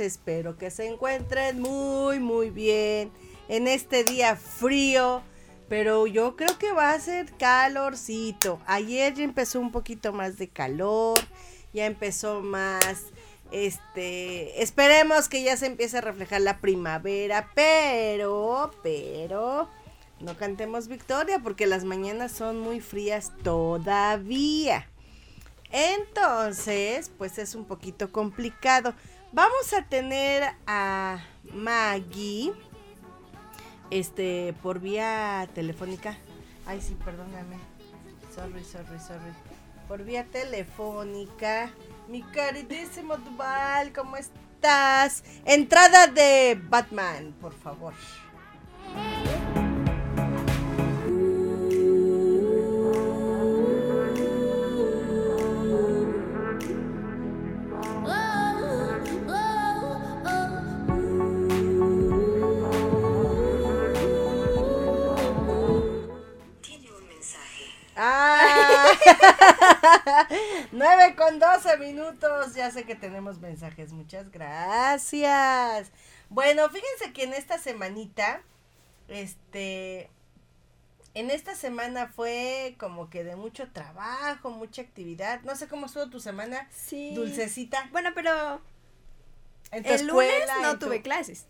Espero que se encuentren muy, muy bien en este día frío. Pero yo creo que va a ser calorcito. Ayer ya empezó un poquito más de calor. Ya empezó más. Este. Esperemos que ya se empiece a reflejar la primavera. Pero, pero. No cantemos victoria porque las mañanas son muy frías todavía. Entonces, pues es un poquito complicado. Vamos a tener a Maggie, este, por vía telefónica. Ay, sí, perdóname. Sorry, sorry, sorry. Por vía telefónica. Mi queridísimo Duval, ¿cómo estás? Entrada de Batman, por favor. 9 con 12 minutos. Ya sé que tenemos mensajes. Muchas gracias. Bueno, fíjense que en esta semanita, este, en esta semana fue como que de mucho trabajo, mucha actividad. No sé cómo estuvo tu semana, Sí. dulcecita. Bueno, pero En tu el lunes no tu- tuve clases.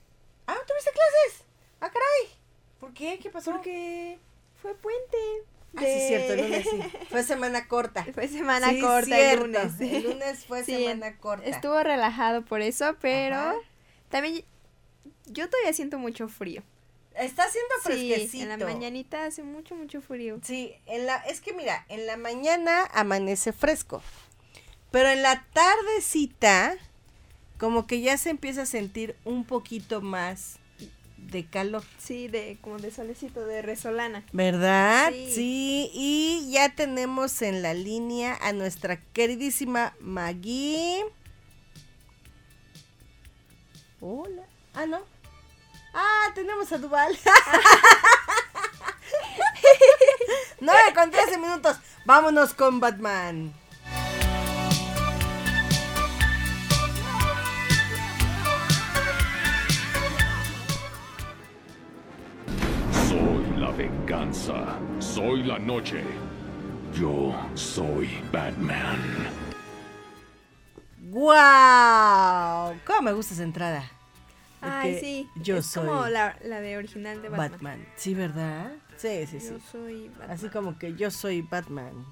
Ah, ¿no tuviste clases? Ah, caray. ¿Por qué? ¿Qué pasó? Porque fue puente. Ah, sí, es cierto, el lunes sí. Fue semana corta. Fue semana Sí, corta cierto. el lunes. El lunes fue Sí, semana corta. Estuvo relajado por eso, pero Ajá. también yo todavía siento mucho frío. Está haciendo Sí, fresquecito. en la mañanita hace mucho, mucho frío. Sí, en la, es que mira, en la mañana amanece fresco, pero en la tardecita como que ya se empieza a sentir un poquito más de calor, Sí, de como de solecito de resolana. ¿verdad? Sí. Sí, y ya tenemos en la línea a nuestra queridísima Maggie. Hola. Ah, no. Ah, tenemos a Duval. 9 con 13 minutos. Vámonos con Batman. Venganza. Soy la noche. Yo soy Batman. ¡Wow! ¿Cómo me gusta esa entrada? Ay, Porque sí. Yo es soy como la, la de original de Batman. Batman. Sí, ¿verdad? Sí, sí, sí. Yo soy Batman. Así como que yo soy Batman.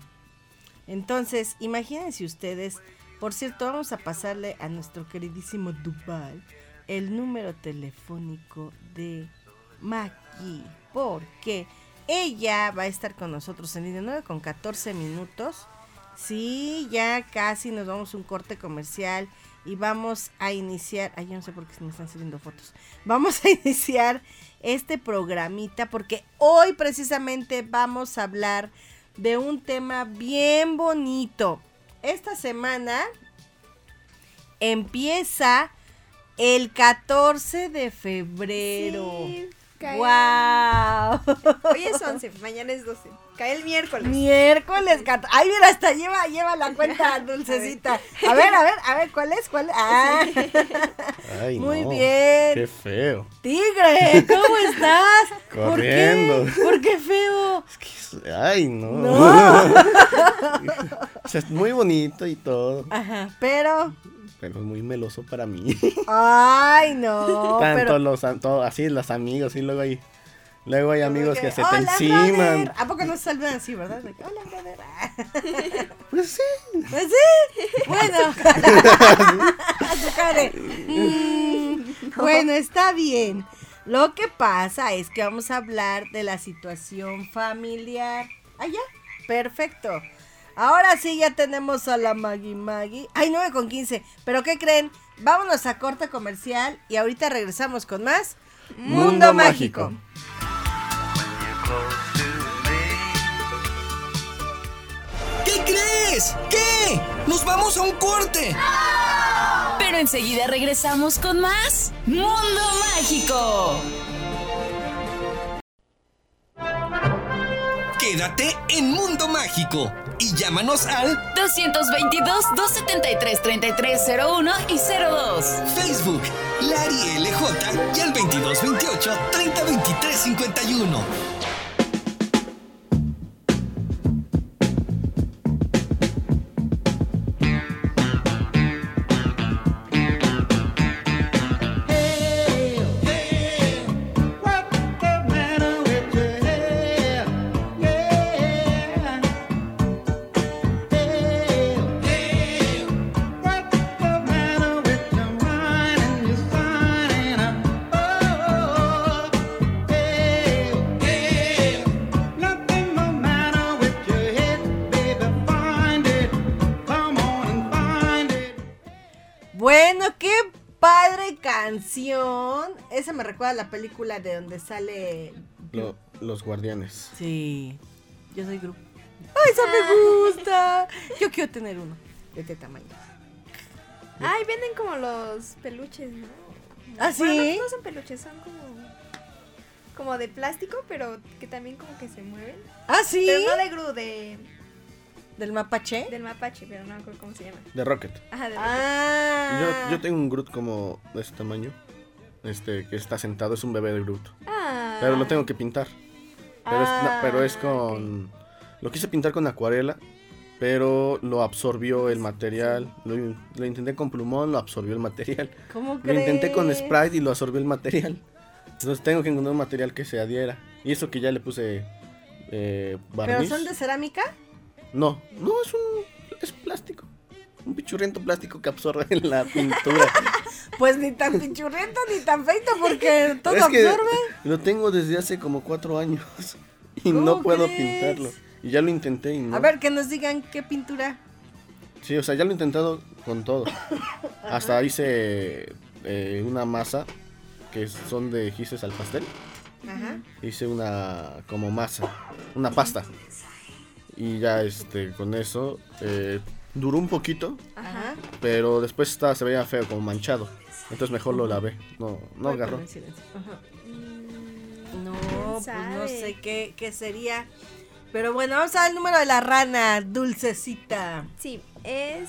Entonces, imagínense ustedes. Por cierto, vamos a pasarle a nuestro queridísimo Duval el número telefónico de Maki. Porque ella va a estar con nosotros en línea 9 con 14 minutos. Sí, ya casi nos vamos a un corte comercial y vamos a iniciar. Ay, yo no sé por qué me están saliendo fotos. Vamos a iniciar este programita porque hoy precisamente vamos a hablar de un tema bien bonito. Esta semana empieza el 14 de febrero. Sí, cae- ¡Wow! Hoy es 11, mañana es 12. Cae el miércoles. Miércoles 14. Ay, mira, hasta lleva, lleva la cuenta dulcecita. A ver, a ver, a ver, ¿cuál es? ¿Cuál es? Ah, Ay, Muy no, bien. Qué feo. tigre, ¿cómo estás? Corriendo. ¿Por qué? ¿Por qué feo? Es que, ay, no. No. o sea, es muy bonito y todo, Ajá, pero. Pero es muy meloso para mí. Ay, no. Tanto pero, los todo, así los amigos y luego hay luego hay amigos que se te Hola, enciman. brother. ¿A poco no se saludan así, verdad? Que, Hola, brother. Pues sí. Pues sí. Bueno. Mm, Bueno, está bien. Lo que pasa es que vamos a hablar de la situación familiar. Ah, ya. Perfecto. Ahora sí ya tenemos a la Maggie Maggie. Ay, 9 con 15. Pero ¿qué creen? Vámonos a corte comercial y ahorita regresamos con más Mundo, Mundo Mágico. Mágico. ¿Qué crees? ¿Qué? ¡Nos vamos a un corte! Pero enseguida regresamos con más Mundo Mágico. Quédate en Mundo Mágico y llámanos al 222-273-3301 y 02. Facebook Lari LJ y al 2228 Esa me recuerda a la película de donde sale. Lo- los guardianes. Sí, yo soy grupo. ¡Ay, esa me gusta! Yo quiero tener uno de este tamaño. Ay, venden como los peluches, ¿no? ¿Ah, Bueno, sí? no, no son peluches, son como. Como de plástico, pero que también como que se mueven. ¿Ah, sí? Pero no de Gru, de, ¿Del mapache? del mapache, pero no me acuerdo cómo se llama. De Rocket. Ajá, de Ah. Yo, yo tengo un Groot como de este tamaño. Este, que está sentado, es un bebé de Groot. Ah. Pero lo tengo que pintar. Pero, es, no, pero es Ah, con... Lo quise pintar con acuarela, pero lo absorbió el material. Lo, lo intenté con plumón, lo absorbió el material. ¿Cómo Lo crees? intenté con Sprite y lo absorbió el material. Entonces tengo que encontrar un material que se adhiera. Y eso que ya le puse eh, ¿Pero barniz. son de cerámica? No, no, es un... es plástico. Un pichurriento plástico que absorbe la pintura. Pues ni tan pinchurriento ni tan feito porque todo Es que absorbe. Lo tengo desde hace como cuatro años. Y ¿Cómo no puedo crees? pintarlo. Y ya lo intenté y no. A ver, que nos digan qué pintura. Sí, o sea, ya lo he intentado con todo. Hasta hice eh, una masa que son de gises al pastel. Ajá. Hice una como masa, una pasta. Y ya este con eso eh, duró un poquito, Ajá. pero después estaba, se veía feo, como manchado. Entonces mejor lo lavé. No, no agarró. Ajá. Mm, No, ¿Quién pues no sé qué, qué sería. Pero bueno, vamos a ver el número de la rana, dulcecita. Sí, es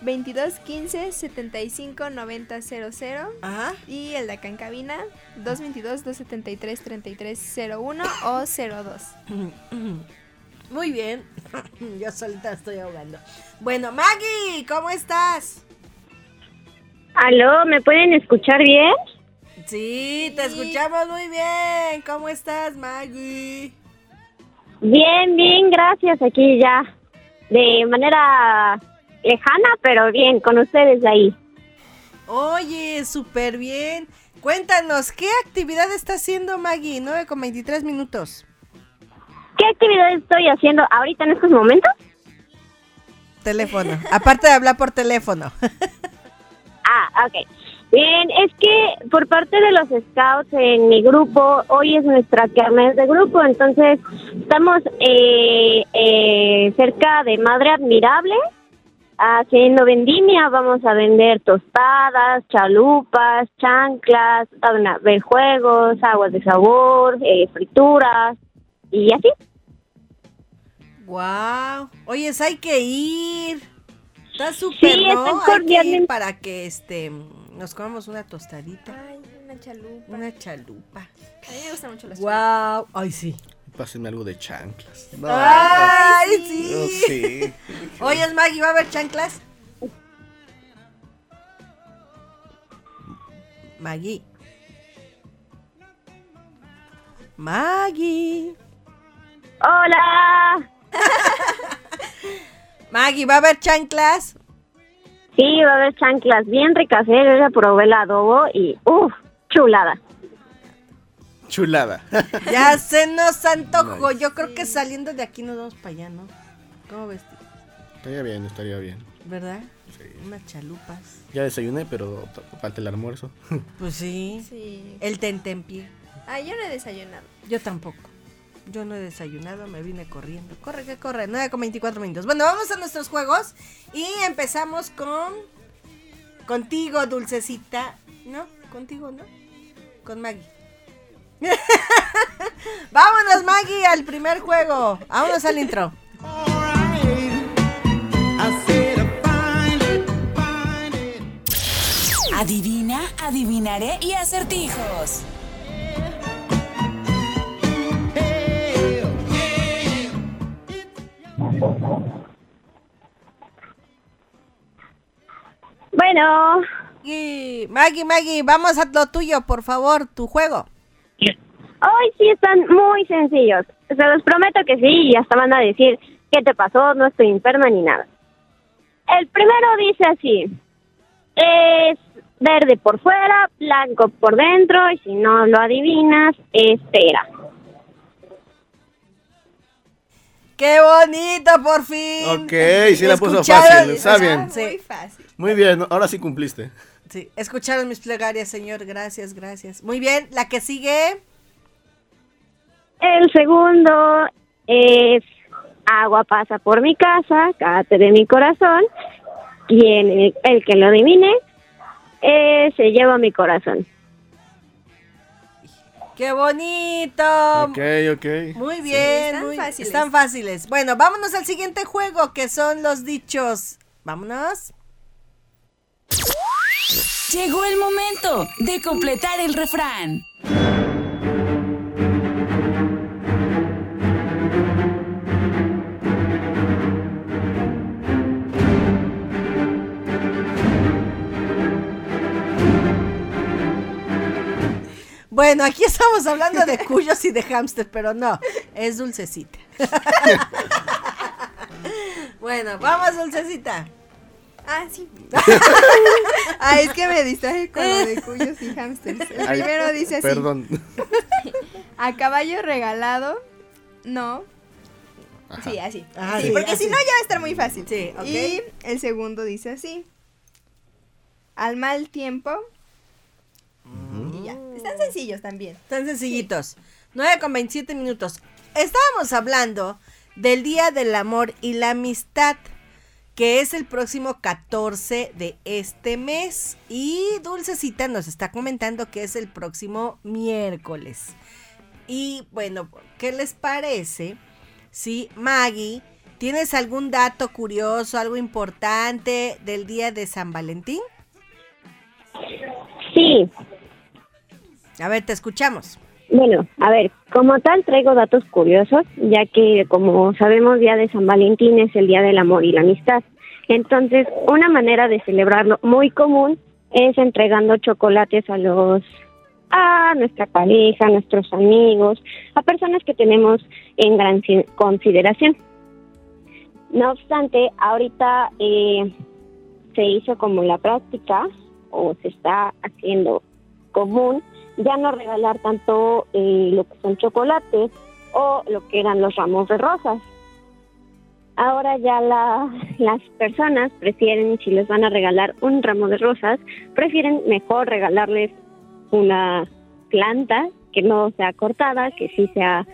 22 15 75 90 00. Ajá. Y el de acá en cabina, 222 273 3301 o 02. Muy bien. Yo solita estoy ahogando. Bueno, Maggie, ¿cómo estás? Aló, ¿me pueden escuchar bien? Sí, te escuchamos muy bien. ¿Cómo estás, Maggie? Bien, bien, gracias. Aquí ya de manera lejana, pero bien, con ustedes ahí. Oye, súper bien. Cuéntanos, ¿qué actividad está haciendo Maggie? 9 con 23 minutos. ¿Qué actividad estoy haciendo ahorita en estos momentos? Teléfono. Aparte de hablar por teléfono. Ah, ok. Bien, es que por parte de los scouts en mi grupo, hoy es nuestra kermés de grupo, entonces estamos eh, eh, cerca de Madre Admirable haciendo vendimia. Vamos a vender tostadas, chalupas, chanclas, van a ver juegos, aguas de sabor, eh, frituras y así. Wow. Oyes, hay que ir. Está súper, Sí, ¿no? Hay que ir para que este nos comamos una tostadita, Ay, una chalupa. una chalupa. A mí me gustan mucho las chalupas. Wow. Ay, sí. Pásenme algo de chanclas. No, Ay, no, sí. sí. Oyes, Maggie, ¿va a haber chanclas? Maggie. Maggie. Hola. Maggie, ¿va a haber chanclas? Sí, va a haber chanclas bien ricas, ¿eh? Yo ya probé el adobo y uff, chulada. Chulada. Ya se nos antojó. Nice. Yo creo que saliendo de aquí nos vamos para allá, ¿no? ¿Cómo ves? tío? estaría bien, estaría bien. ¿Verdad? Sí. Unas chalupas. Ya desayuné, pero t- falta el almuerzo. Pues sí. Sí. El tentempié. Ay, yo no he desayunado. Yo tampoco. Yo no he desayunado, me vine corriendo. Corre, que corre. 9 con 24 minutos. Bueno, vamos a nuestros juegos. Y empezamos con. Contigo, dulcecita. ¿No? Contigo, ¿no? Con Maggie. Vámonos, Maggie, al primer juego. Vámonos al intro. Adivina, adivinaré y acertijos. Bueno, Y Maggie, Maggie, vamos a lo tuyo, por favor, tu juego. hoy sí están muy sencillos. Se los prometo que sí y hasta van a decir, ¿qué te pasó? No estoy enferma ni nada. El primero dice así, es verde por fuera, blanco por dentro y si no lo adivinas, espera. ¡Qué bonito, por fin! Ok, sí la puso fácil, está bien. Sí. Muy fácil. Muy bien, ahora sí cumpliste. Sí, escucharon mis plegarias, señor. Gracias, gracias. Muy bien, la que sigue. El segundo es agua pasa por mi casa, cállate de mi corazón. Quien el, el que lo adivine eh, se lleva mi corazón. ¡Qué bonito! Ok, ok. Muy bien, están muy- fáciles. están fáciles. Bueno, vámonos al siguiente juego, que son los dichos. Vámonos. Llegó el momento de completar el refrán. Bueno, aquí estamos hablando de cuyos y de hámster, pero no, es dulcecita. bueno, vamos, dulcecita. Ah, sí. ah, es que me distraje con lo de cuyos y hamsters. El Ay, primero dice así. Perdón. A caballo regalado, no. Ajá. Sí, así. Ah, sí, sí, porque si no ya va a estar muy fácil. Sí, ok. Y el segundo dice así. Al mal tiempo. Y ya. Están sencillos también. Tan sencillitos. 9 con 27 minutos. Estábamos hablando del Día del Amor y la Amistad, que es el próximo 14 de este mes. Y Dulcecita nos está comentando que es el próximo miércoles. Y bueno, ¿qué les parece si Maggie, tienes algún dato curioso, algo importante del Día de San Valentín? Sí, A ver, te escuchamos. Bueno, a ver, como tal traigo datos curiosos, ya que como sabemos Día de San Valentín es el Día del Amor y la Amistad. Entonces, una manera de celebrarlo muy común es entregando chocolates a los a nuestra pareja, a nuestros amigos, a personas que tenemos en gran ci- consideración. No obstante, ahorita eh, se hizo como la práctica o se está haciendo común ya no regalar tanto eh, lo que son chocolates o lo que eran los ramos de rosas. Ahora ya la- las personas prefieren, si les van a regalar un ramo de rosas, prefieren mejor regalarles una planta que no sea cortada, que sí sea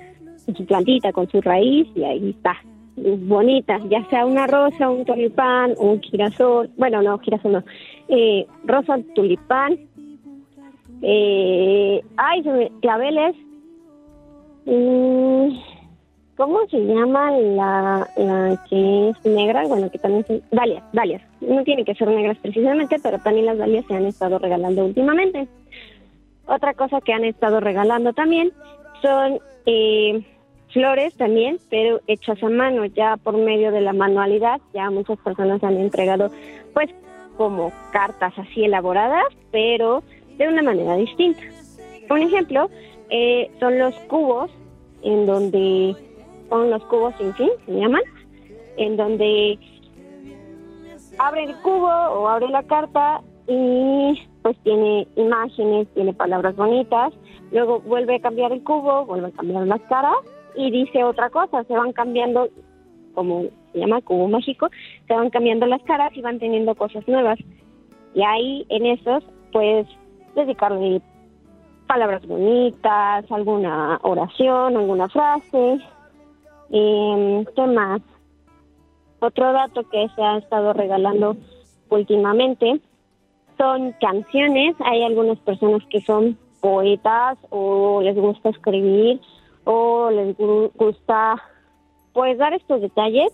su plantita con su raíz y ahí está. bonitas, ya sea una rosa, un tulipán, un girasol, bueno, no, girasol no, eh, rosa, tulipán, eh, ay, claveles, mm, ¿cómo se llama la, la que es negra? Bueno, que también dalias, dalias, no tienen que ser negras precisamente, pero también las dalias se han estado regalando últimamente. Otra cosa que han estado regalando también son eh, flores también, pero hechas a mano, ya por medio de la manualidad. Ya muchas personas han entregado, pues, como cartas así elaboradas, pero de una manera distinta. Un ejemplo eh, son los cubos, en donde son los cubos sin fin, se llaman, en donde abre el cubo o abre la carta y pues tiene imágenes, tiene palabras bonitas, luego vuelve a cambiar el cubo, vuelve a cambiar las caras y dice otra cosa, se van cambiando, como se llama cubo mágico, se van cambiando las caras y van teniendo cosas nuevas. Y ahí en esos, pues, dedicarle palabras bonitas, alguna oración, alguna frase. Eh, ¿Qué más? Otro dato que se ha estado regalando últimamente son canciones. Hay algunas personas que son poetas o les gusta escribir o les gu- gusta pues dar estos detalles.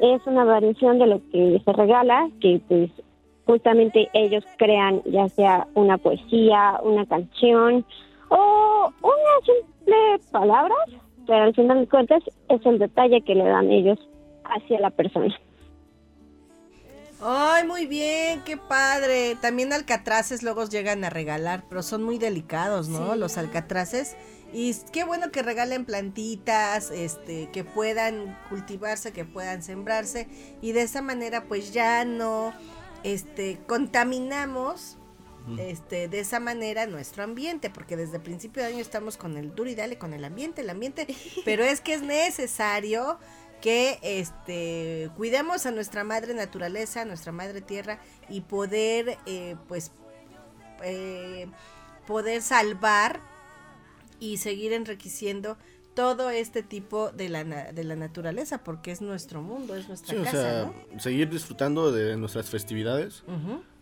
Es una variación de lo que se regala, que pues justamente ellos crean ya sea una poesía, una canción o una simple palabra, pero al final de cuentas es el detalle que le dan ellos hacia la persona. Ay, muy bien, qué padre. También alcatraces luego llegan a regalar, pero son muy delicados, ¿no? Sí. Los alcatraces. Y qué bueno que regalen plantitas, este, que puedan cultivarse, que puedan sembrarse. Y de esa manera, pues ya no, este, contaminamos, este, de esa manera nuestro ambiente, porque desde el principio de año estamos con el duro y dale con el ambiente, el ambiente. Pero es que es necesario que este cuidemos a nuestra madre naturaleza, a nuestra madre tierra y poder eh, pues eh, poder salvar y seguir enriqueciendo todo este tipo de la, na- de la naturaleza porque es nuestro mundo, es nuestra Sí, o casa, sea, ¿no? seguir disfrutando de nuestras festividades,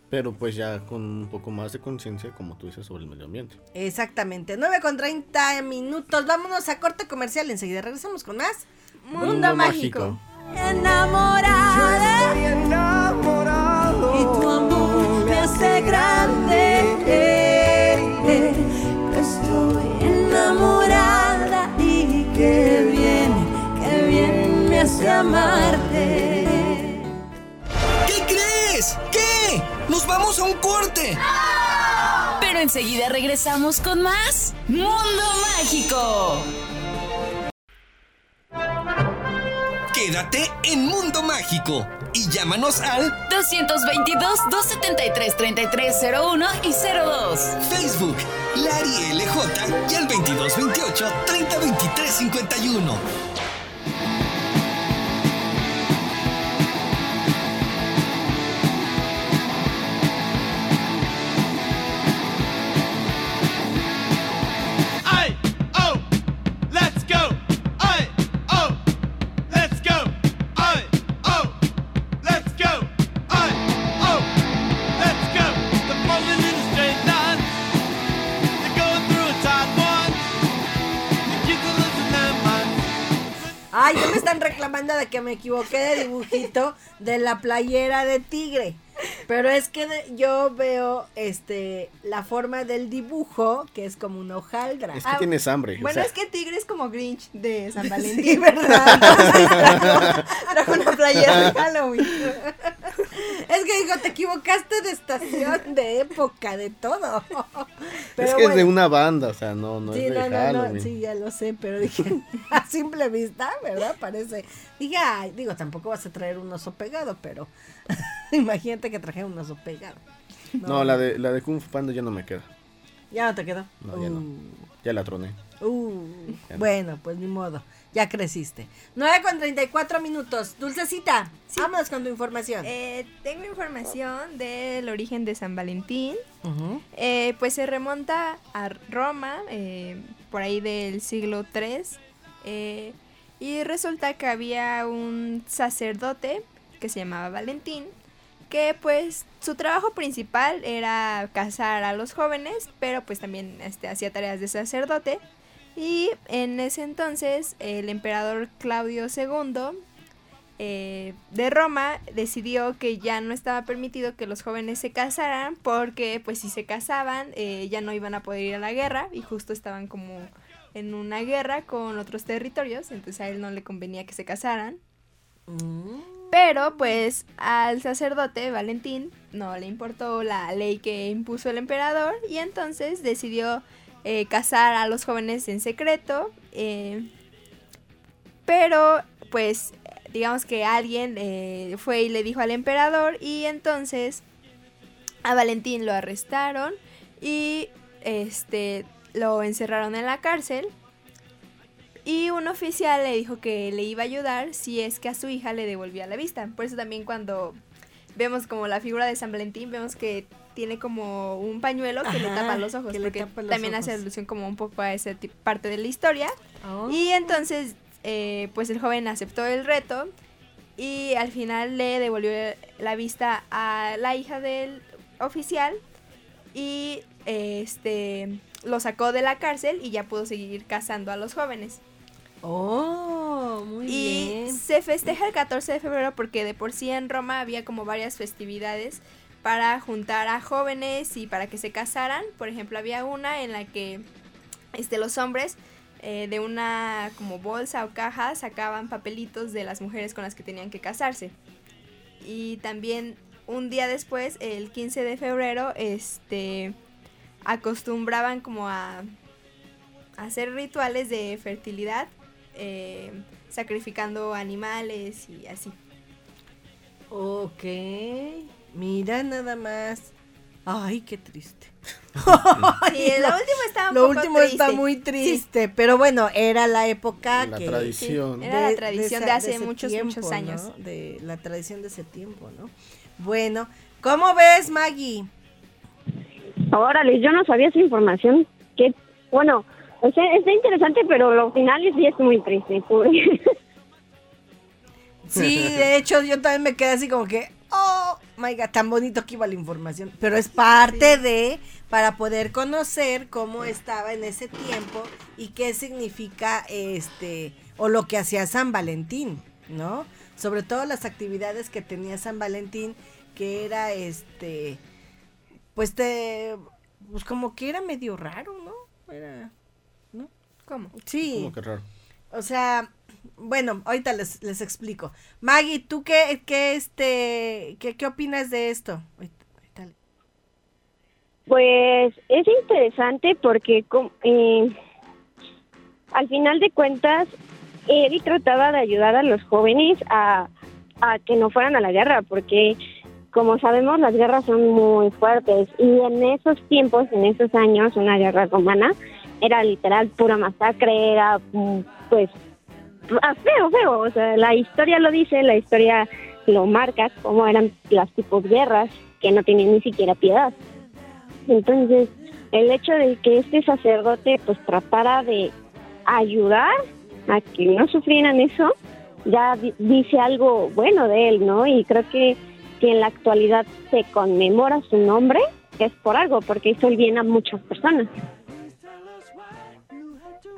pero pues ya con un poco más de conciencia, como tú dices, sobre el medio ambiente. Exactamente, 9 con 30 minutos, vámonos a corte comercial, enseguida regresamos con más Mundo, mágico. enamorada. Y tu amor me hace grande. Hace amarte. ¿Qué crees? ¿Qué? ¡Nos vamos a un corte! Pero enseguida regresamos con más Mundo Mágico. Quédate en Mundo Mágico y llámanos al 222-273-3301 y 02. Facebook Lari LJ y al 2228 de que me equivoqué de dibujito de la playera de tigre. Pero es que de- yo veo este la forma del dibujo, que es como una hojaldra. Es que tienes hambre. o Bueno, sea, es que Tigre es como Grinch de San Sí, Valentín. ¿verdad? trajo, trajo una playera de Halloween. Es que digo, te equivocaste de estación, de época, de todo. Pero es que es de una banda, o sea, no, no sí, es de no, no, no, Halloween. sí, ya lo sé, pero dije, a simple vista, ¿verdad? Parece. Dije, ay, digo, tampoco vas a traer un oso pegado, pero imagínate que traje un oso pegado. No, la de, la de Kung Fu Panda ya no me queda. Ya no te quedó. No, ya no. Uh, Ya la troné. uh, Ya bueno, pues ni modo. Ya creciste. 9 con 34 minutos. Dulcecita, vámonos con tu información. Eh, tengo información del origen de San Valentín. Eh, pues se remonta a Roma, eh, por ahí del siglo III. Eh, Y resulta que había un sacerdote que se llamaba Valentín, que pues su trabajo principal era casar a los jóvenes, pero pues también este, hacía tareas de sacerdote. Y en ese entonces el emperador Claudio II eh, de Roma decidió que ya no estaba permitido que los jóvenes se casaran porque pues si se casaban eh, ya no iban a poder ir a la guerra y justo estaban como en una guerra con otros territorios, entonces a él no le convenía que se casaran. Pero pues al sacerdote Valentín no le importó la ley que impuso el emperador y entonces decidió eh, casar a los jóvenes en secreto. eh, pero pues digamos que alguien eh, fue y le dijo al emperador y entonces a Valentín lo arrestaron y este lo encerraron en la cárcel y un oficial le dijo que le iba a ayudar si es que a su hija le devolvía la vista. Por eso también cuando vemos como la figura de San Valentín, vemos que tiene como un pañuelo que le tapa los ojos, porque los también hace alusión como un poco a esa parte de la historia. Oh. Y entonces, eh, pues el joven aceptó el reto y al final le devolvió la vista a la hija del oficial y este lo sacó de la cárcel y ya pudo seguir cazando a los jóvenes. Oh, muy Y bien. se festeja el 14 de febrero porque de por sí en Roma había como varias festividades para juntar a jóvenes y para que se casaran. Por ejemplo, había una en la que este, los hombres eh, de una como bolsa o caja sacaban papelitos de las mujeres con las que tenían que casarse. Y también un día después, el 15 de febrero, este acostumbraban como a, a hacer rituales de fertilidad, eh, sacrificando animales y así. Ok. Mira nada más. Ay, qué triste. Sí, lo último estaba un Lo poco último está muy triste, pero bueno, era la época La que tradición. Sí, era la tradición de esa- hace muchos, muchos ¿no? años. De la tradición de ese tiempo, ¿no? Bueno, ¿cómo ves, Maggie? Órale, yo no sabía esa información. Que, bueno, o sea, está interesante, pero lo final sí es muy triste. pobre. Sí, de hecho, yo también me quedé así como que, oh, my God, tan bonito que iba la información. Pero es parte de, para poder conocer cómo estaba en ese tiempo y qué significa, este, o lo que hacía San Valentín, ¿no? Sobre todo las actividades que tenía San Valentín, que era, este, pues te, pues como que era medio raro, ¿no? Era, ¿no? ¿Cómo? Sí. Como que raro. O sea, bueno, ahorita les, les explico. Maggie, ¿tú qué, qué, este, qué, qué opinas de esto? Pues es interesante porque eh, al final de cuentas él trataba de ayudar a los jóvenes a, a que no fueran a la guerra porque como sabemos las guerras son muy fuertes y en esos tiempos, en esos años, una guerra romana era literal pura masacre, era mm, pues feo, feo, o sea, la historia lo dice, la historia lo marca, cómo eran las tipos guerras que no tenían ni siquiera piedad. Entonces, el hecho de que este sacerdote pues tratara de ayudar a que no sufrieran eso, ya di- dice algo bueno de él, ¿no? Y creo que si en la actualidad se conmemora su nombre, es por algo, porque hizo el bien a muchas personas.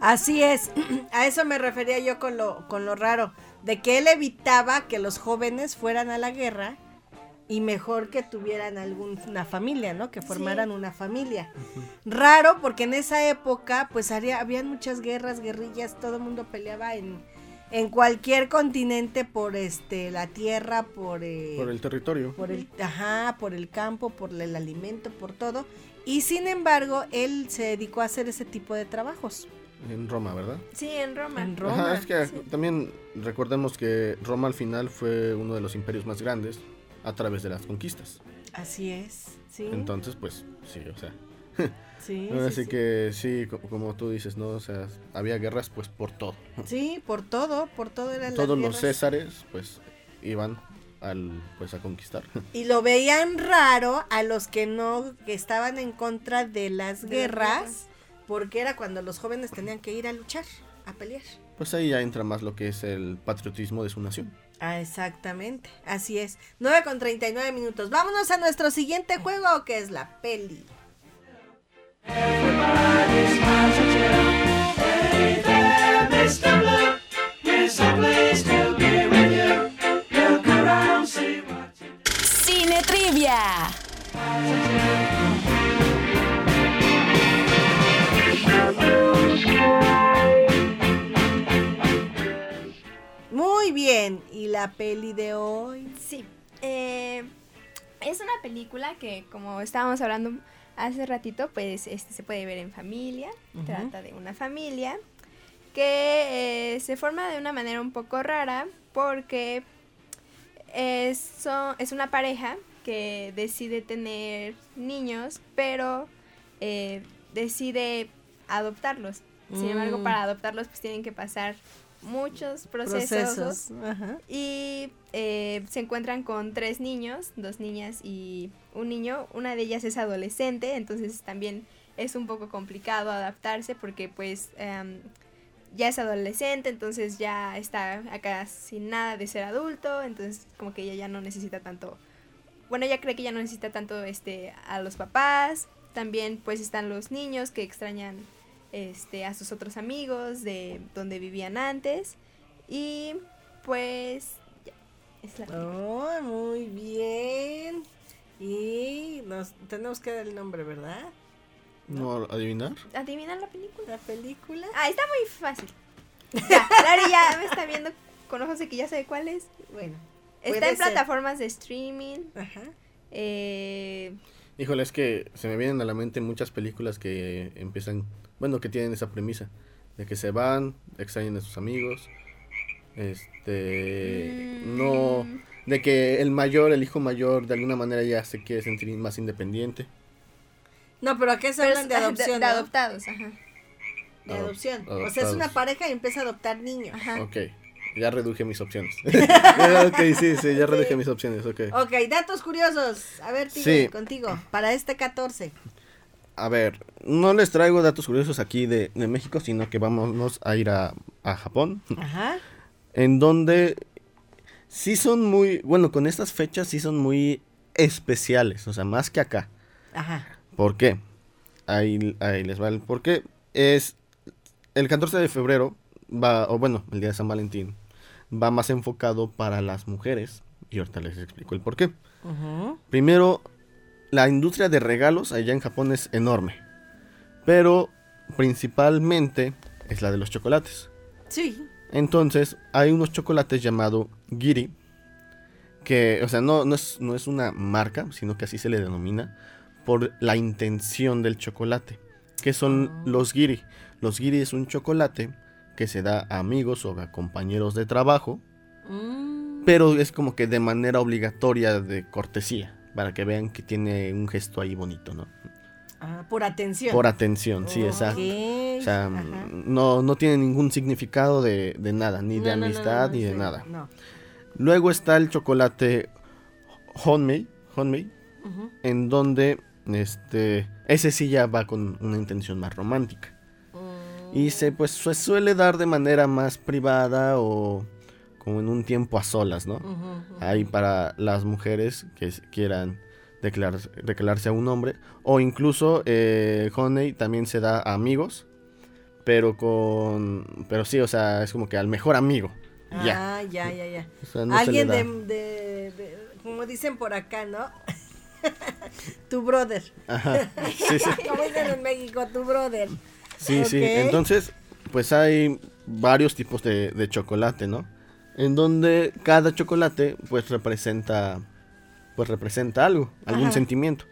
Así es, a eso me refería yo con lo, con lo raro, de que él evitaba que los jóvenes fueran a la guerra y mejor que tuvieran alguna familia, ¿no? Que formaran una familia. Raro porque en esa época pues había, habían muchas guerras, guerrillas, todo el mundo peleaba en, en cualquier continente por este la tierra, por, eh, Por el territorio. por el, ajá, por el campo, por el alimento, por todo. Y sin embargo, él se dedicó a hacer ese tipo de trabajos. En Roma, ¿verdad? Sí, en Roma. En Ajá, Roma. es que también recordemos que Roma al final fue uno de los imperios más grandes a través de las conquistas. Así es, sí. Entonces, pues, sí, o sea. sí, Así sí, sí. que sí, co- como tú dices, ¿no? O sea, había guerras pues por todo. Sí, por todo, por todo eran las Todos los césares pues iban al pues a conquistar. Y lo veían raro a los que no, que estaban en contra de las De guerras. Porque era cuando los jóvenes tenían que ir a luchar, a pelear. pues ahí ya entra más lo que es el patriotismo de su nación. Ah, exactamente, así es. 9 con 39 minutos. Vámonos a nuestro siguiente juego, que es la peli. Cine Trivia. Bien, ¿y la peli de hoy? Sí. eh, es una película que, como estábamos hablando hace ratito, pues este se puede ver en familia. Trata de una familia que eh, se forma de una manera un poco rara porque es, son- es una pareja que decide tener niños, pero eh, decide adoptarlos. Sin embargo, Mm. para adoptarlos pues tienen que pasar muchos procesos, y eh, se encuentran con tres niños, dos niñas y un niño. Una de ellas es adolescente, entonces también es un poco complicado adaptarse porque pues em, ya es adolescente, entonces ya está acá sin nada de ser adulto, entonces como que ella ya no necesita tanto, bueno, ella cree que ya no necesita tanto este a los papás. También pues están los niños que extrañan este a sus otros amigos de donde vivían antes y pues ya, es la película. Oh, muy bien. Y nos tenemos que dar el nombre, ¿verdad? ¿No adivinar? ¿Adivinan la película? La película. Ah, está muy fácil. Ya, Lari ya me está viendo con ojos de que ya sabe cuál es. Bueno. Está en ser. plataformas de streaming. Ajá. Eh, Híjole, es que se me vienen a la mente muchas películas que empiezan, bueno, que tienen esa premisa, de que se van, extrañan a sus amigos, este, no, de que el mayor, el hijo mayor, de alguna manera ya se quiere sentir más independiente. No, pero aquí se pero hablan de adopción. de adoptados, ajá. De Adop- adopción. O sea, es una pareja y empieza a adoptar niños. Ajá. Ok, ya reduje mis opciones. ok, sí, sí, ya reduje mis opciones, ok. Ok, datos curiosos. A ver, Tigre, Sí. contigo. Para este 14. A ver, no les traigo datos curiosos aquí de, de México, sino que vamos a ir a, a Japón. Ajá. en donde sí son muy, bueno, con estas fechas sí son muy especiales, o sea, más que acá. Ajá. ¿Por qué? Ahí, ahí les va el por qué. Es el 14 de febrero, va, o bueno, el día de San Valentín, va más enfocado para las mujeres. Y ahorita les explico el por qué. Primero, la industria de regalos allá en Japón es enorme. Pero principalmente es la de los chocolates. Sí. Entonces, hay unos chocolates llamado Giri, que, o sea, no, no, es, no es una marca, sino que así se le denomina, por la intención del chocolate, que son los Giri. Los Giri es un chocolate que se da a amigos o a compañeros de trabajo, Mm. pero es como que de manera obligatoria de cortesía, para que vean que tiene un gesto ahí bonito, ¿no? Ah, por atención. Por atención, sí, exacto. O sea, Ajá. no, no tiene ningún significado de, de nada, ni de No, no, no, amistad, no, ni de sí, nada. No. Luego está el chocolate Honmei Ujú. en donde este ese sí ya va con una intención más romántica. Mm. Y se pues se suele dar de manera más privada o como en un tiempo a solas, ¿no? Ujú, ujú. Ahí para las mujeres que quieran declarar, declararse a un hombre o incluso eh, Honey también se da a amigos, pero con pero sí, o sea, es como que al mejor amigo. ya. Ah, ya, ya, ya. O sea, no se Alguien de, da. de, de- como dicen por acá, ¿no? tu brother. Ajá. Sí, sí. Como dicen en México, tu brother. Sí, sí. Entonces, pues hay varios tipos de, de chocolate, ¿no? En donde cada chocolate, pues representa, pues representa algo, algún Ajá. sentimiento.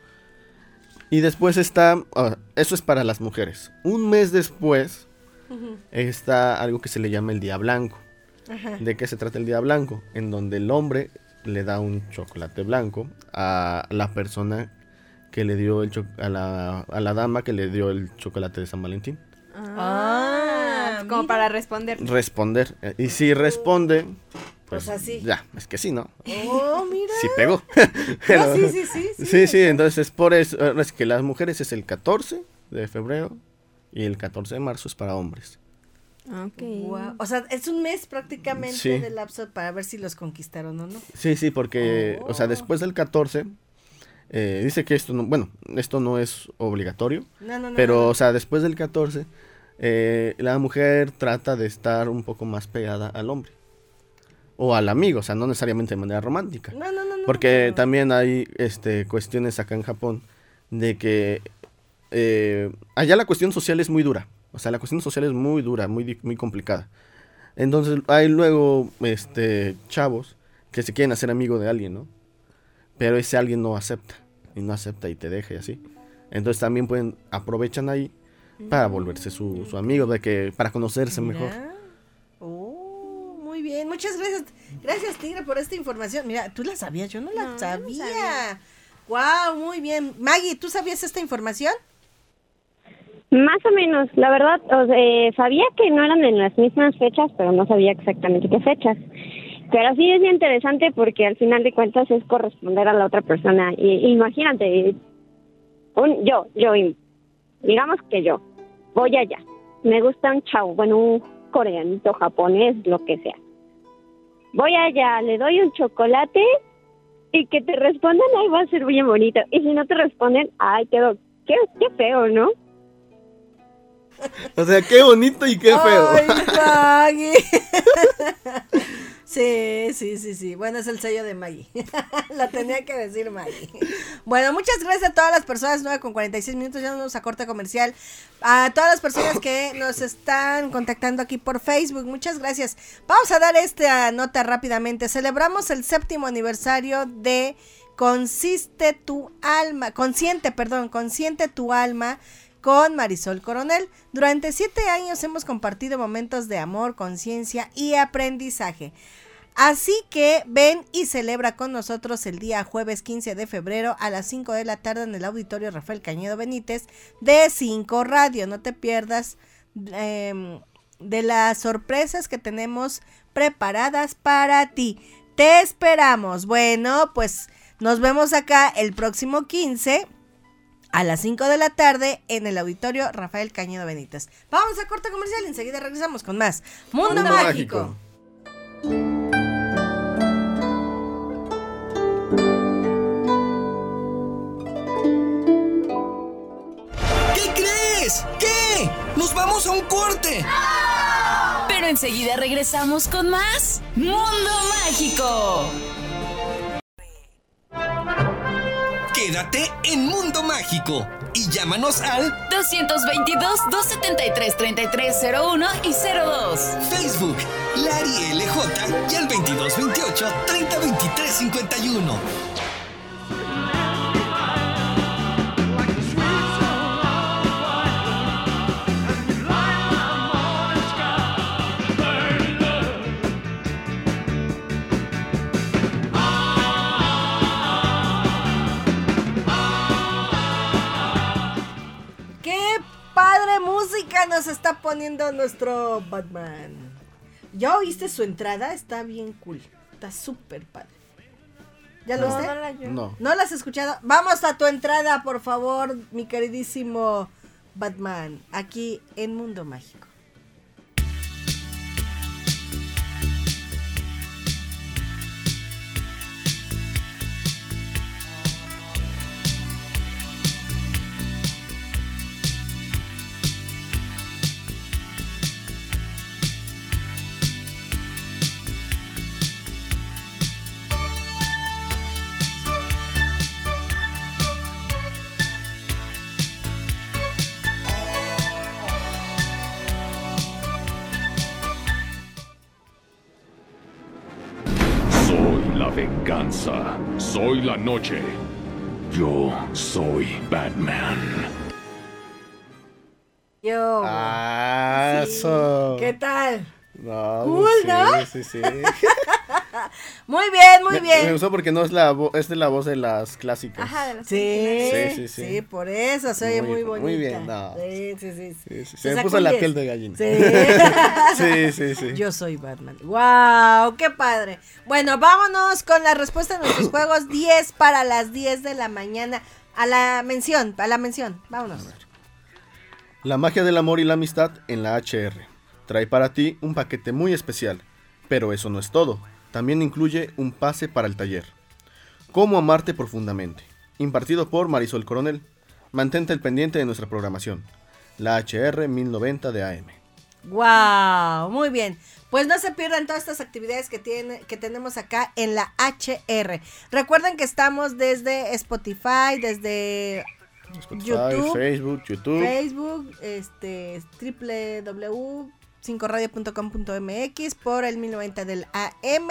Y después está, ah, eso es para las mujeres. Un mes después Ujú. está algo que se le llama el día blanco. Ajá. ¿De qué se trata el día blanco? En donde el hombre le da un chocolate blanco a la persona que le dio el cho- a la, a la dama que le dio el chocolate de San Valentín. Ah, como para responder. Responder. Eh, Y si responde, pues, Pues así. ya, es que sí, ¿no? Oh, mira. Sí pegó. No, Pero- sí, sí, sí, sí. Sí, sí, entonces por eso, es que las mujeres es el 14 de febrero y el 14 de marzo es para hombres. Ok. Guau. O sea, es un mes prácticamente Sí. de lapso para ver si los conquistaron o no. Sí, sí, porque, o sea, después del 14, eh, dice que esto no, bueno, esto no es obligatorio, No, no, no. pero, no, no. o sea, después del 14, eh, la mujer trata de estar un poco más pegada al hombre. O al amigo, o sea, no necesariamente de manera romántica. No, no, no, Porque no. también hay este, cuestiones acá en Japón de que eh, allá la cuestión social es muy dura. O sea, la cuestión social es muy dura, muy, muy complicada. Entonces hay luego este, chavos que se quieren hacer amigo de alguien, ¿no? Pero ese alguien no acepta. Y no acepta y te deja y así. Entonces también pueden, aprovechan ahí para volverse su, su amigo, de que, para conocerse mejor. Oh, muy bien. Muchas gracias. Gracias, Tigre, por esta información. Mira, tú la sabías, yo no la No, yo no sabía. sabía. Wow, muy bien. Maggie, ¿tú sabías esta información? Más o menos, la verdad, o sea, eh, sabía que no eran en las mismas fechas, pero no sabía exactamente qué fechas. Pero sí es interesante porque al final de cuentas es corresponder a la otra persona. Y, imagínate, un, yo, yo, digamos que yo, voy allá, me gusta un chavo, bueno, un coreanito, japonés, lo que sea. Voy allá, le doy un chocolate y que te respondan, ay, va a ser bien bonito. Y si no te responden, ay, quedó, qué, qué feo, ¿no? O sea, qué bonito y qué feo. Ay. Sí, sí, sí, sí. Bueno, es el sello de Maggie. La tenía que decir Maggie. Bueno, muchas gracias a todas las personas. 9 con 46 minutos. Ya nos vamos a corte comercial. A todas las personas que nos están contactando aquí por Facebook. Muchas gracias. Vamos a dar esta nota rápidamente. Celebramos el séptimo aniversario de Consiste tu alma. Consciente, perdón. Consciente tu alma con Marisol Coronel. Durante siete años hemos compartido momentos de amor, conciencia y aprendizaje. Así que ven y celebra con nosotros el día jueves 15 de febrero a las 5 de la tarde en el auditorio Rafael Cañedo Benítez de 5 Radio. No te pierdas em, de las sorpresas que tenemos preparadas para ti. Te esperamos. Bueno, pues nos vemos acá el próximo 15 a las 5 de la tarde en el auditorio Rafael Cañedo Benítez. Vamos a corte comercial y enseguida regresamos con más Mundo, Mundo Mágico. Mágico. ¿Qué crees? ¿Qué? ¡Nos vamos a un corte! Pero enseguida regresamos con más Mundo Mágico. Quédate en Mundo Mágico y llámanos al 222-273-3301 y 02. Facebook Lari LJ y al 2228 música nos está poniendo nuestro Batman! ¿Ya oíste su entrada? Está bien cool. Está súper padre. ¿Ya lo No, oíste? no la. No. ¿No la has escuchado? Vamos a tu entrada, por favor, mi queridísimo Batman, aquí en Mundo Mágico. La noche. Yo soy Batman. Yo. Ah, Sí. eso. ¿Qué tal? No, Cool, sí, ¿no? Sí, sí. Muy bien, muy Me- bien. Me gustó porque no es la vo- es de la voz de las clásicas. Ajá, de las Sí, Sí, sí, sí, sí. por eso se oye Muy- muy, bonita. muy bien, no. Sí, sí, sí. Sí, sí, Se Se me puso la 10. piel de gallina. Sí. Sí, sí, sí. Yo soy Batman. ¡Wow! ¡Qué padre! Bueno, vámonos con la respuesta de nuestros juegos 10 para las 10 de la mañana. A la mención, a la mención. Vámonos. La magia del amor y la amistad en la HR. trae para ti un paquete muy especial. Pero eso no es todo, también incluye un pase para el taller. Cómo amarte profundamente, impartido por Marisol Coronel. Mantente al pendiente de nuestra programación, la HR 1090 de AM. Wow, muy bien. Pues no se pierdan todas estas actividades que tiene, que tenemos acá en la HR. Recuerden que estamos desde Spotify, desde Spotify, YouTube, Facebook, YouTube. Facebook, este www.5radio.com.mx por el 1090 del AM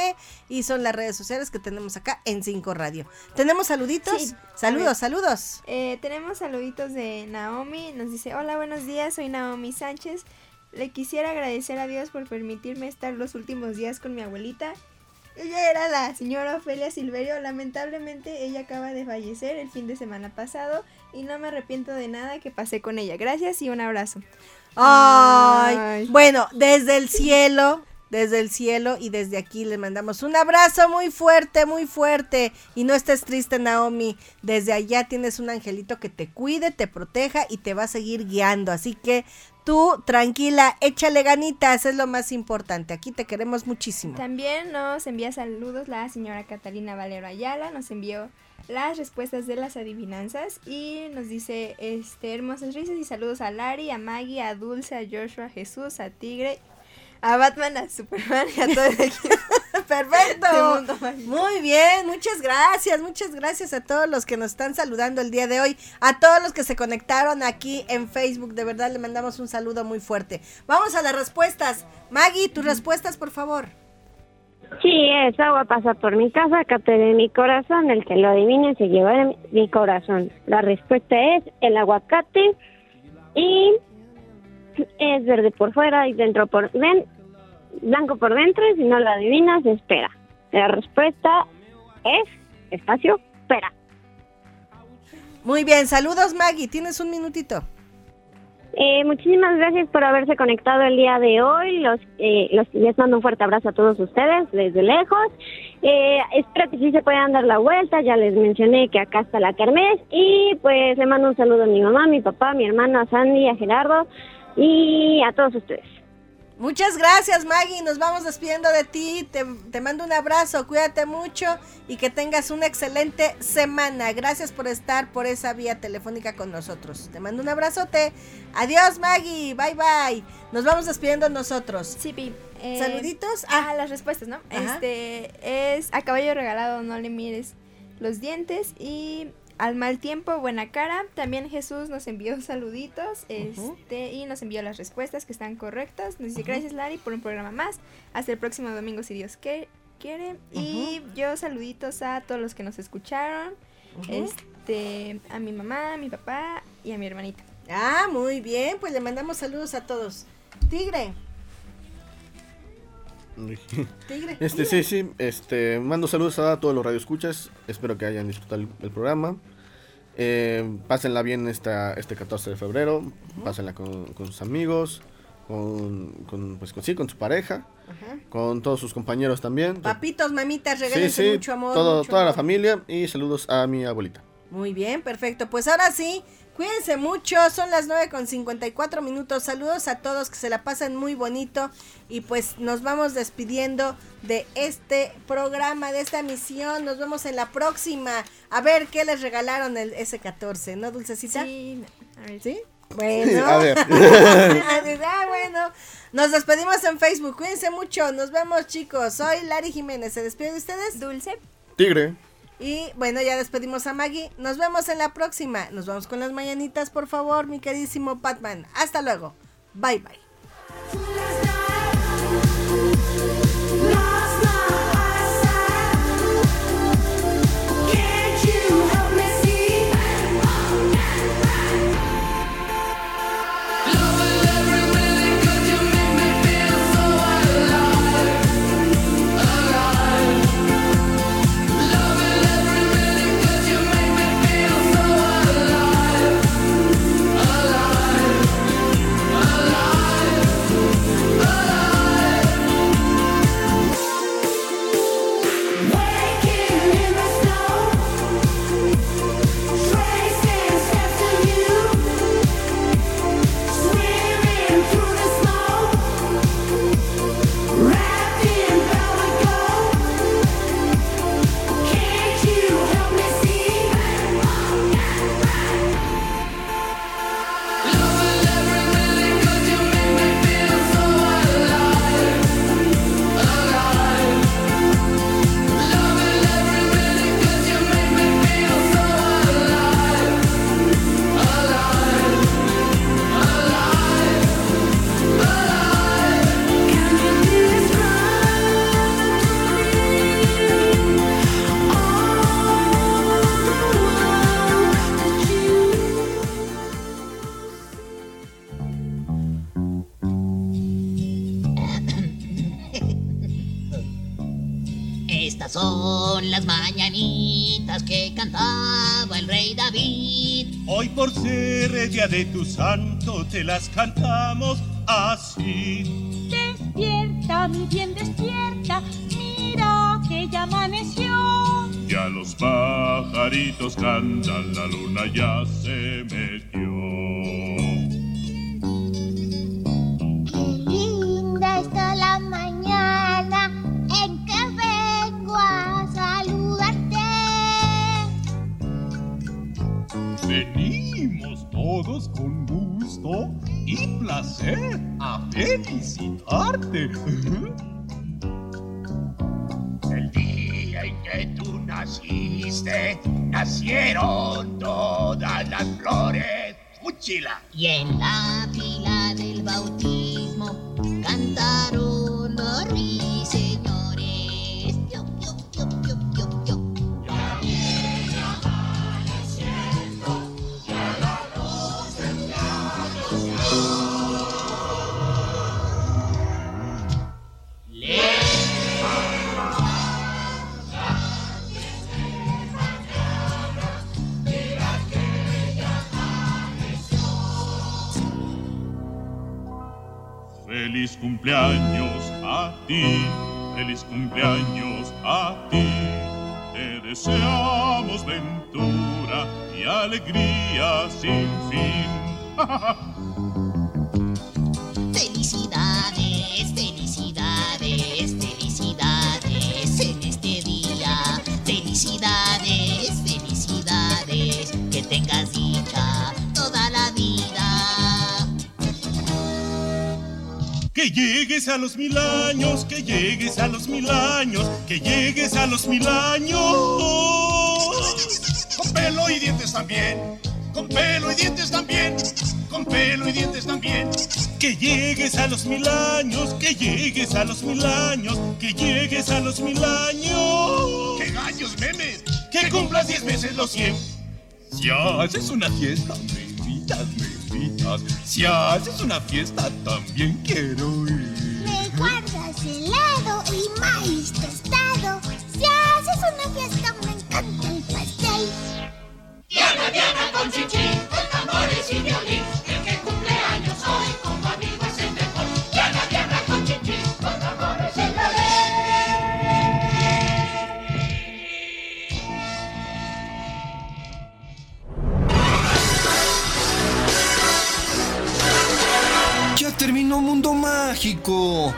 y son las redes sociales que tenemos acá en 5 Radio. ¿Tenemos saluditos? Sí, saludos, saludos. Eh, tenemos saluditos de Naomi. Nos dice, hola, buenos días, soy Naomi Sánchez. Le quisiera agradecer a Dios por permitirme estar los últimos días con mi abuelita. Ella era la señora Ofelia Silverio. Lamentablemente ella acaba de fallecer el fin de semana pasado y no me arrepiento de nada que pasé con ella. Gracias y un abrazo. Ay, Ay. bueno, desde el cielo, desde el cielo y desde aquí les mandamos un abrazo muy fuerte, muy fuerte. Y no estés triste, Naomi. Desde allá tienes un angelito que te cuide, te proteja y te va a seguir guiando. Así que tú, tranquila, échale ganitas, es lo más importante. Aquí te queremos muchísimo. También nos envía saludos la señora Catalina Valero Ayala, nos envió las respuestas de las adivinanzas y nos dice este hermosas risas y saludos a Lari, a Maggie, a Dulce, a Joshua, a Jesús, a Tigre, a Batman, a Superman y a todo el equipo. Perfecto. Muy bien, muchas gracias, muchas gracias a todos los que nos están saludando el día de hoy, a todos los que se conectaron aquí en Facebook, de verdad le mandamos un saludo muy fuerte. Vamos a las respuestas. Maggie, tus respuestas, por favor. Sí, es agua pasa por mi casa, capté de mi corazón, el que lo adivine se lleva mi corazón. La respuesta es el aguacate y es verde por fuera y dentro por den- blanco por dentro y si no lo adivinas espera. La respuesta es espacio, espera. Muy bien, saludos Maggie, tienes un minutito. Eh, muchísimas gracias por haberse conectado el día de hoy. Los, eh, los- les mando un fuerte abrazo a todos ustedes desde lejos. Eh, espero que sí se puedan dar la vuelta. Ya les mencioné que acá está la Kermés. Y pues le mando un saludo a mi mamá, a mi papá, a mi hermano, a Sandy, a Gerardo y a todos ustedes. Muchas gracias Maggie, nos vamos despidiendo de ti, te, te mando un abrazo, cuídate mucho y que tengas una excelente semana. Gracias por estar por esa vía telefónica con nosotros. Te mando un abrazote. Adiós Maggie, bye bye. Nos vamos despidiendo nosotros. Sí, Pi, eh, Saluditos. Ah, Ah, las respuestas, ¿no? Ajá. Este es a caballo regalado, no le mires los dientes y al mal tiempo, buena cara. También Jesús nos envió saluditos este, y nos envió las respuestas que están correctas. Nos dice gracias Lari por un programa más. Hasta el próximo domingo si Dios que- quiere. Y yo saluditos a todos los que nos escucharon. Este, a mi mamá, a mi papá y a mi hermanita. ah, muy bien, pues le mandamos saludos a todos. Tigre, tigre. Este, sí, sí, este, mando saludos a todos los radioescuchas, espero que hayan disfrutado el, el programa. Eh, pásenla bien esta, este 14 de febrero, pásenla con, con sus amigos, con, con, pues, con, sí, con su pareja, con todos sus compañeros también. Papitos, mamitas, regálense sí, mucho amor. todo- mucho toda la familia y saludos a mi abuelita. Muy bien, perfecto. Pues ahora sí, cuídense mucho. Son las 9 con 54 minutos. Saludos a todos, que se la pasen muy bonito. Y pues nos vamos despidiendo de este programa, de esta emisión. Nos vemos en la próxima. A ver qué les regalaron el S14, ¿no, Dulcecita? Sí, a ver. ¿Sí? Bueno. A ver. ah, bueno. Nos despedimos en Facebook. Cuídense mucho. Nos vemos, chicos. Soy Lari Jiménez. ¿Se despide de ustedes? Dulce. Tigre. Y bueno, ya despedimos a Maggie. Nos vemos en la próxima. Nos vamos con las mañanitas, por favor, mi queridísimo Batman. Hasta luego. Bye bye. De tu santo te las cantamos así. Despierta, mi bien, despierta. Mira que ya amaneció. Ya los pajaritos cantan, la luna ya se metió. Linda está la mañana en que vengo a saludarte. Todos con gusto y placer a felicitarte. El día en que tú naciste, nacieron todas las flores. ¡Uchila! Y en la fila del bautismo cantaron los ruiseñores. Feliz cumpleaños a ti, feliz cumpleaños a ti. Te deseamos ventura y alegría sin fin. llegues a los mil años, que llegues a los mil años, que llegues a los mil años. Con pelo y dientes también. Con pelo y dientes también. Con pelo y dientes también. Que llegues a los mil años, que llegues a los mil años, que llegues a los mil años. ¡Qué gallos, memes! Que cumplas diez veces los cien. Si haces una fiesta, me invitas, me invitas. Si haces una fiesta, también quiero ir. Me guardas helado y maíz tostado. Si haces una fiesta, me encanta el pastel. Diana, Diana con chichi, con tambores y violín. Mundo Mágico.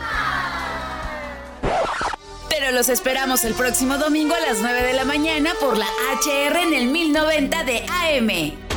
Pero los esperamos el próximo domingo a las 9 de la mañana por la HR en el 1090 de AM.